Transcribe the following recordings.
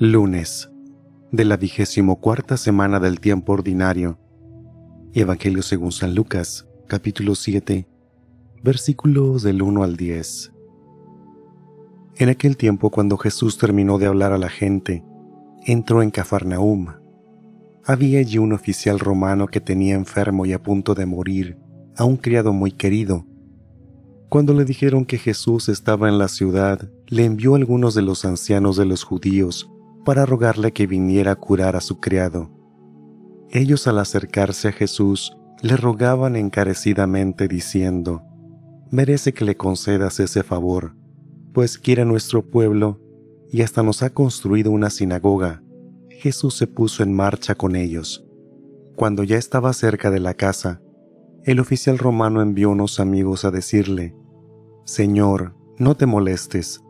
Lunes de la vigésimo cuarta semana del tiempo ordinario. Evangelio según San Lucas, capítulo 7, versículos del 1 al 10. En aquel tiempo, cuando Jesús terminó de hablar a la gente, entró en Cafarnaum. Había allí un oficial romano que tenía enfermo y a punto de morir a un criado muy querido. Cuando le dijeron que Jesús estaba en la ciudad, le envió a algunos de los ancianos de los judíos para rogarle que viniera a curar a su criado. Ellos al acercarse a Jesús le rogaban encarecidamente diciendo, merece que le concedas ese favor, pues quiere nuestro pueblo y hasta nos ha construido una sinagoga. Jesús se puso en marcha con ellos. Cuando ya estaba cerca de la casa, el oficial romano envió unos amigos a decirle, Señor, no te molestes,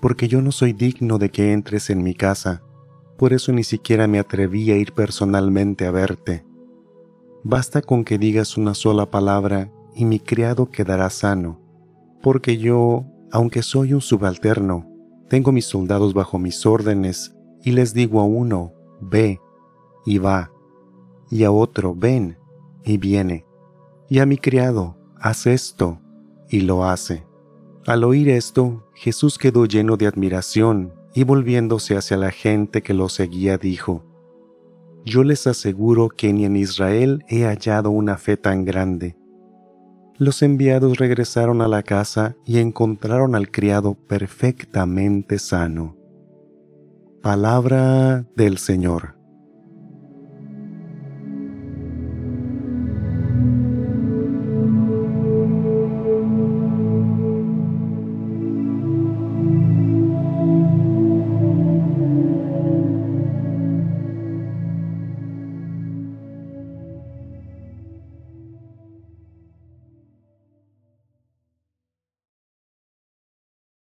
porque yo no soy digno de que entres en mi casa, por eso ni siquiera me atreví a ir personalmente a verte. Basta con que digas una sola palabra y mi criado quedará sano, porque yo, aunque soy un subalterno, tengo mis soldados bajo mis órdenes y les digo a uno, ve, y va, y a otro, ven, y viene, y a mi criado, haz esto, y lo hace. Al oír esto, Jesús quedó lleno de admiración y volviéndose hacia la gente que lo seguía dijo, Yo les aseguro que ni en Israel he hallado una fe tan grande. Los enviados regresaron a la casa y encontraron al criado perfectamente sano. Palabra del Señor.